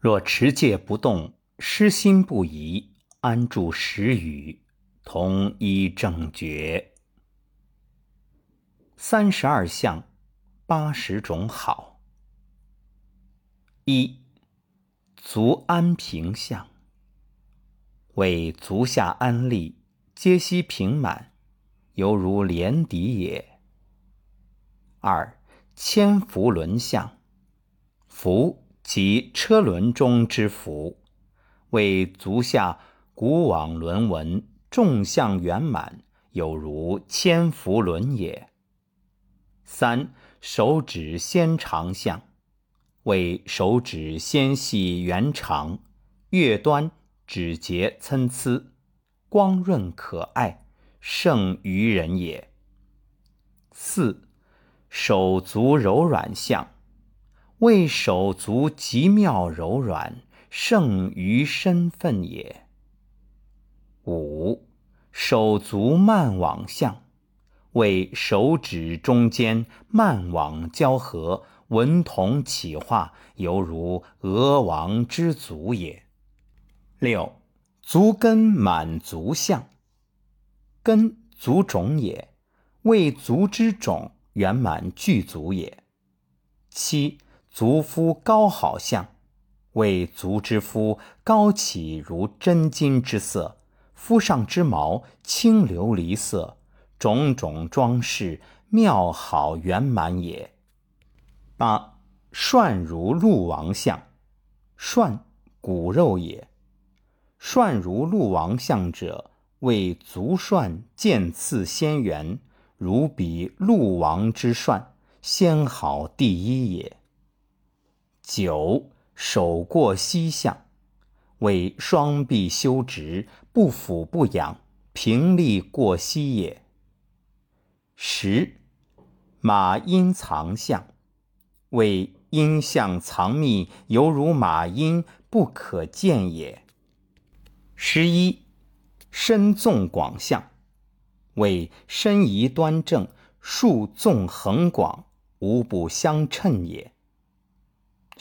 若持戒不动，失心不移，安住时语，同一正觉。三十二相，八十种好。一足安平相，为足下安立，皆悉平满，犹如连底也。二千辐轮相，辐。即车轮中之福，为足下古往轮纹，众相圆满，有如千辐轮也。三手指纤长相，为手指纤细圆长，月端指节参差，光润可爱，胜于人也。四手足柔软相。为手足极妙柔软，胜于身份也。五手足慢往相，为手指中间慢往交合，文同起化，犹如鹅王之足也。六足根满足相，根足种也，为足之种圆满具足也。七。足肤高好相，为足之肤高起如真金之色，肤上之毛清琉璃色，种种装饰妙好圆满也。八涮如鹿王相，涮骨肉也。涮如鹿王相者，为足涮见次鲜圆，如比鹿王之涮，先好第一也。九手过膝相，为双臂修直，不俯不仰，平立过膝也。十马阴藏相，为阴相藏密，犹如马阴不可见也。十一身纵广相，为身仪端正，竖纵横广，无不相称也。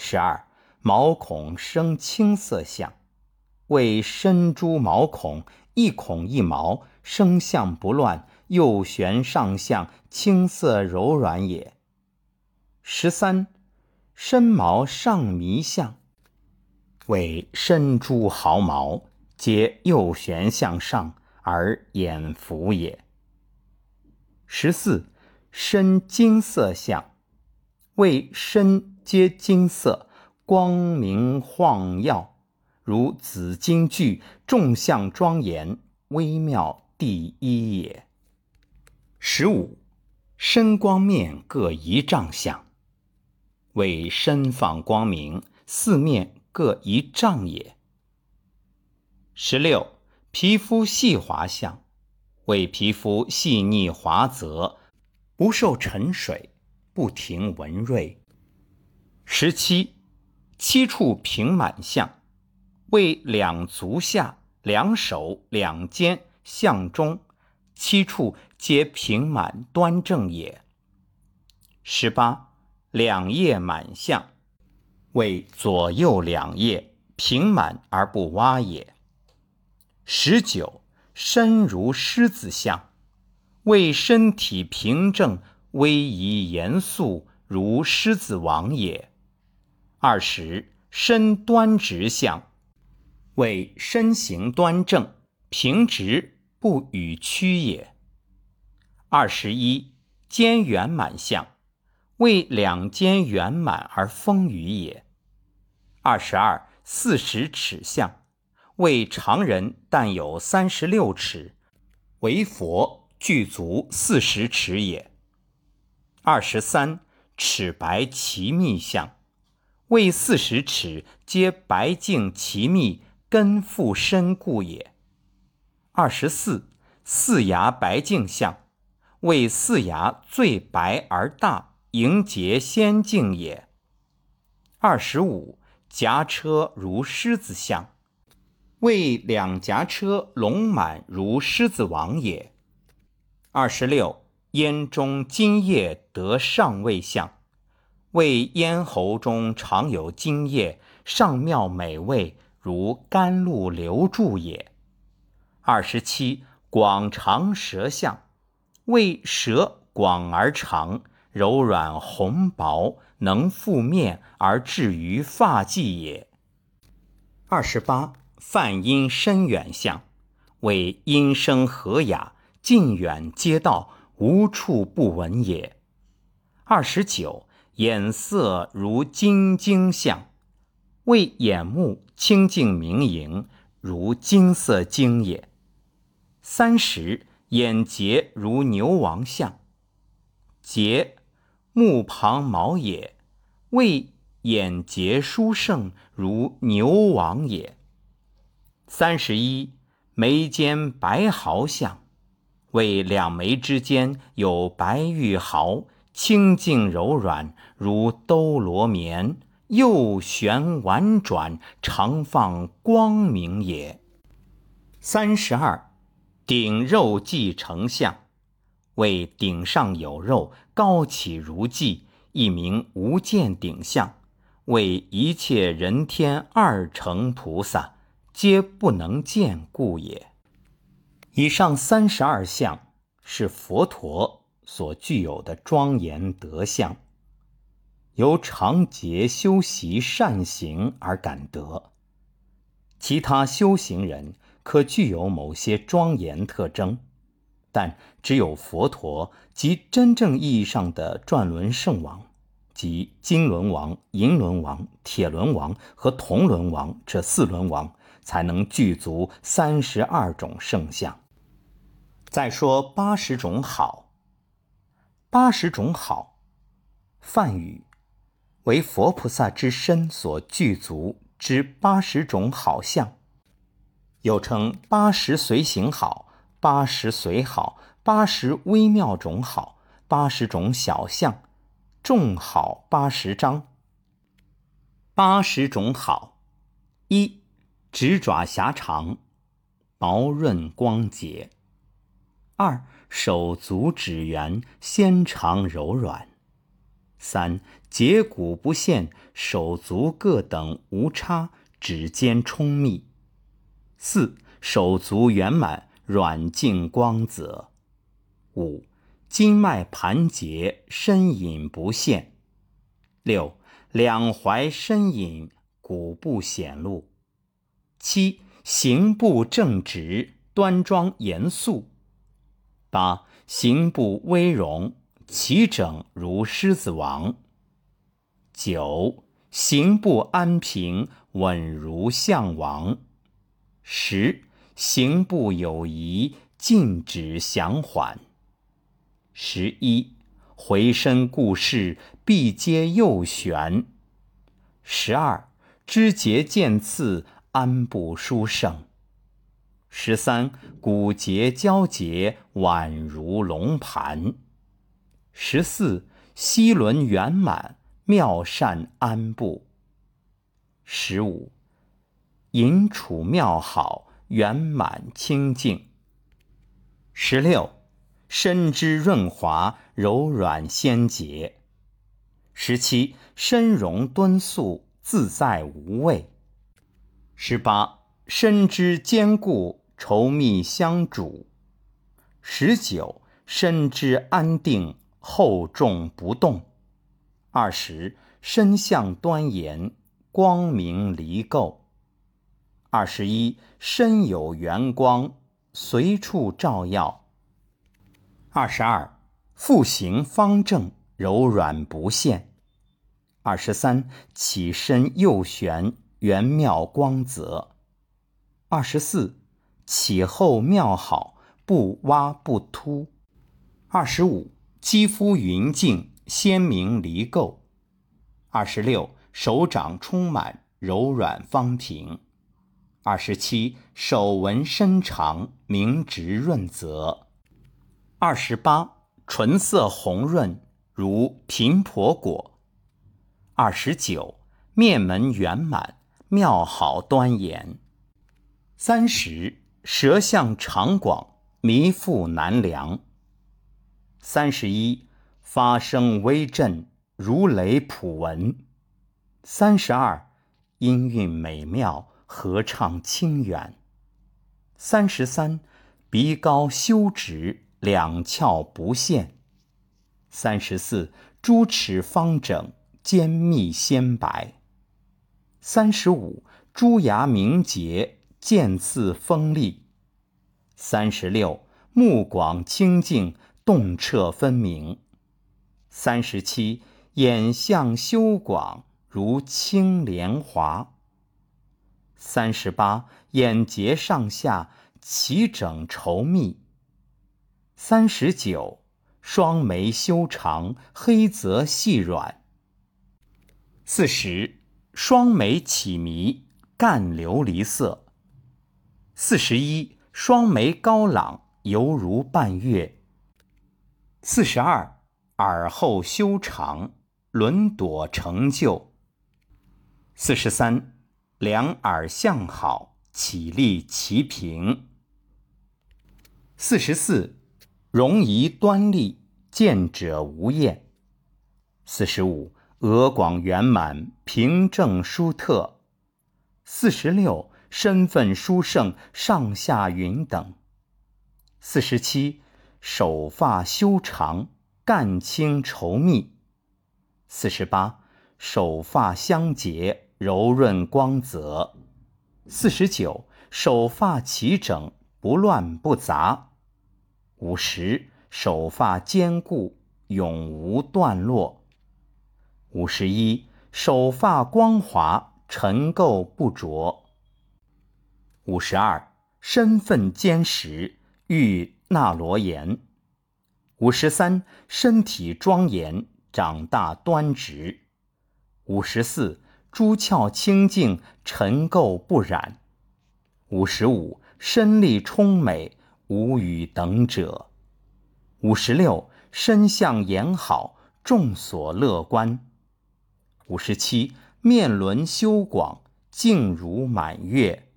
十二毛孔生青色相，为身诸毛孔一孔一毛生相不乱，右旋上向青色柔软也。十三身毛上迷相，为身诸毫毛皆右旋向上而眼浮也。十四身金色相，为身。皆金色，光明晃耀，如紫金具，众相庄严，微妙第一也。十五，身光面各一丈相，为身放光明，四面各一丈也。十六，皮肤细滑相，为皮肤细腻滑泽，不受沉水，不停纹锐。十七，七处平满相，为两足下、两手、两肩、相中七处皆平满端正也。十八，两叶满相，为左右两叶平满而不洼也。十九，身如狮子相，为身体平正、威仪严肃，如狮子王也。二十身端直相，为身形端正、平直不与曲也。二十一肩圆满相，为两肩圆满而丰腴也。二十二四十尺相，为常人但有三十六尺，为佛具足四十尺也。二十三齿白齐密相。为四十尺皆白净其密，根复深固也。二十四四牙白净相，为四牙最白而大，迎结仙境也。二十五颊车如狮子相，为两颊车龙满如狮子王也。二十六咽中津液得上位相。为咽喉中常有津液，上妙美味，如甘露流注也。二十七，广长舌象，为舌广而长，柔软红薄，能覆面而至于发际也。二十八，泛音深远相，为音声和雅，近远皆到，无处不闻也。二十九，眼色如金睛相，为眼目清净明莹，如金色晶也。三十眼睫如牛王相，睫目旁毛也，为眼睫殊胜，如牛王也。三十一眉间白毫相，为两眉之间有白玉毫，清净柔软，如兜罗棉，右旋婉转，常放光明也。三十二。顶肉髻成相，为顶上有肉，高起如髻，一名无见顶相，为一切人天二乘菩萨皆不能见故也。以上三十二相是佛陀所具有的庄严德相，由常劫修习善行而感得。其他修行人。可具有某些庄严特征，但只有佛陀及真正意义上的转轮圣王，即金轮王、银轮王、铁轮王和铜轮王这四轮王，才能具足三十二种圣相。再说八十种好，八十种好，梵语为佛菩萨之身所具足之八十种好相。又称八十随行好、八十随好、八十微妙种好、八十种小相、众好八十章。八十种好：一、指爪狭长，毛润光洁；二、手足指缘纤长柔软；三、节骨不现，手足各等无差，指尖充密。四手足圆满，软净光泽；五经脉盘结，深隐不现；六两踝深隐，骨部显露；七行步正直，端庄严肃；八行步微容，齐整如狮子王；九行步安平，稳如象王。十行步有仪，静止详缓。十一回身顾视，必皆右旋。十二肢节见次，安步舒胜。十三骨节交结，宛如龙盘。十四膝轮圆满，妙善安步。十五。隐处妙好，圆满清净。十六，身之润滑，柔软纤洁。十七，身容敦肃，自在无畏。十八，身之坚固，稠密相主。十九，身之安定，厚重不动。二十，身相端严，光明离垢。二十一，身有圆光，随处照耀。二十二，腹行方正，柔软不现。二十三，起身右旋，圆妙光泽。二十四，起后妙好，不洼不凸。二十五，肌肤匀净，鲜明离垢。二十六，手掌充满，柔软方平。二十七，手纹深长，明直润泽。二十八，唇色红润，如苹婆果。二十九，面门圆满，妙好端严。三十，舌相长广，弥腹难量。三十一，发声微震，如雷普闻。三十二，音韵美妙，合唱清远。三十三，鼻高修直，两翘不陷。三十四，朱齿方整，尖密鲜白。三十五，朱牙明洁，剑刺锋利。三十六，目广清净，洞彻分明。三十七，眼向修广，如青莲华。三十八，眼睫上下齐整稠密。三十九，双眉修长，黑泽细软。四十，双眉起迷，干琉璃色。四十一，双眉高朗，犹如半月。四十二。耳后修长，轮朵成就。四十三，两耳相好，起立齐平。四十四，容仪端丽，见者无厌。四十五，额广圆满，平正殊特。四十六，身份殊胜，上下匀等。四十七，手发修长。干清稠密，四十八，手发香洁，柔润光泽。四十九，手发齐整，不乱不杂。五十，手发坚固，永无断落。五十一，手发光滑，尘垢不着。五十二，身份坚实，遇那罗延。五十三，身体庄严，长大端直。五十四，珠翘清净，尘垢不染。五十五，身力充美，无与等者。五十六，身相严好，众所乐观。五十七，面轮修广，静如满月。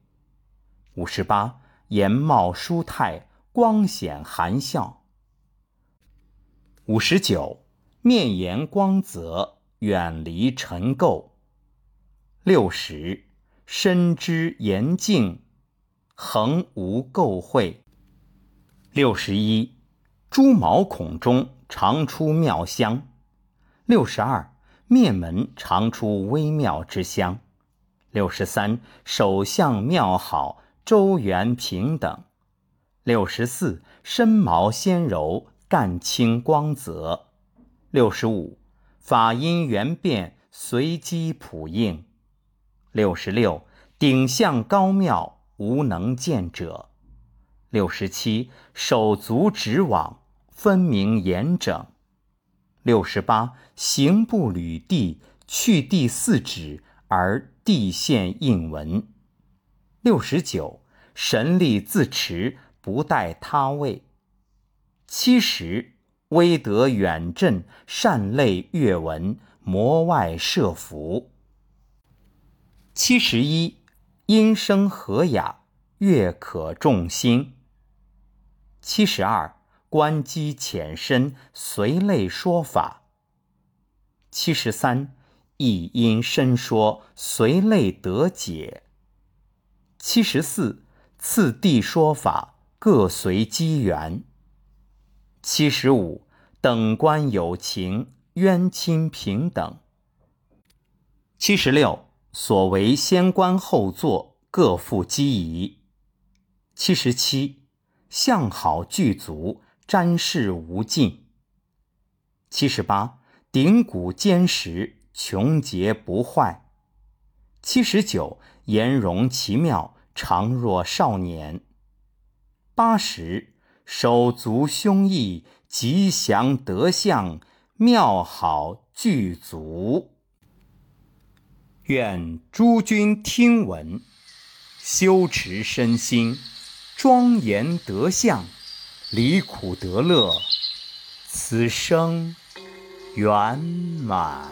五十八，颜貌舒泰，光显含笑。五十九，面颜光泽，远离尘垢。六十，身之严净，恒无垢秽。六十一，朱毛孔中常出妙香。六十二，面门常出微妙之香。六十三，手相妙好，周圆平等。六十四，身毛纤柔。干清光泽，六十五，法音缘变，随机普应。六十六，顶相高妙，无能见者。六十七，手足直往，分明严整。六十八，行步履地，去地四指，而地线印纹。六十九，神力自持，不待他位。七十，威德远震，善类阅文，魔外设伏。七十一，音声和雅，乐可众心。七十二，观机浅深，随类说法。七十三，一音深说，随类得解。七十四，次第说法，各随机缘。七十五，等观有情，冤亲平等。七十六，所为先观后作，各负机宜。七十七，相好具足，瞻视无尽。七十八，顶骨坚实，穷节不坏。七十九，颜容奇妙，常若少年。八十。手足胸臆，吉祥德相，妙好具足。愿诸君听闻，修持身心，庄严德相，离苦得乐，此生圆满。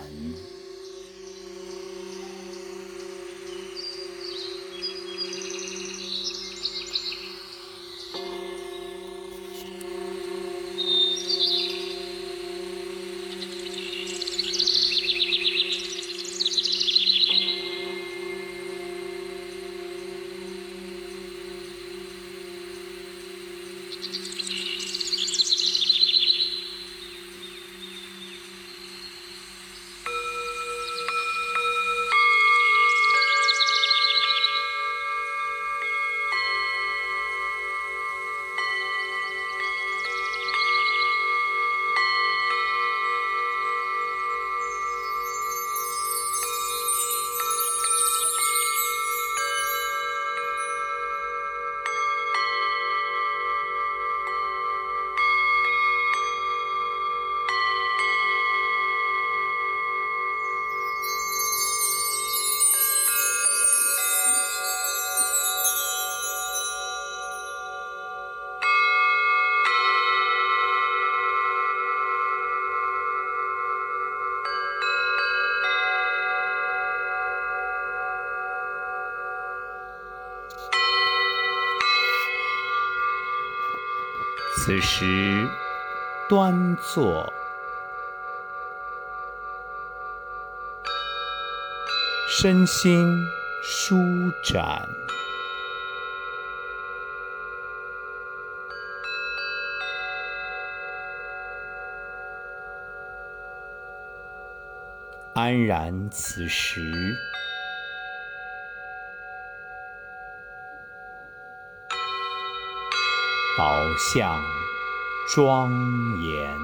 此时。端坐，身心舒展，安然此时。朝向庄严。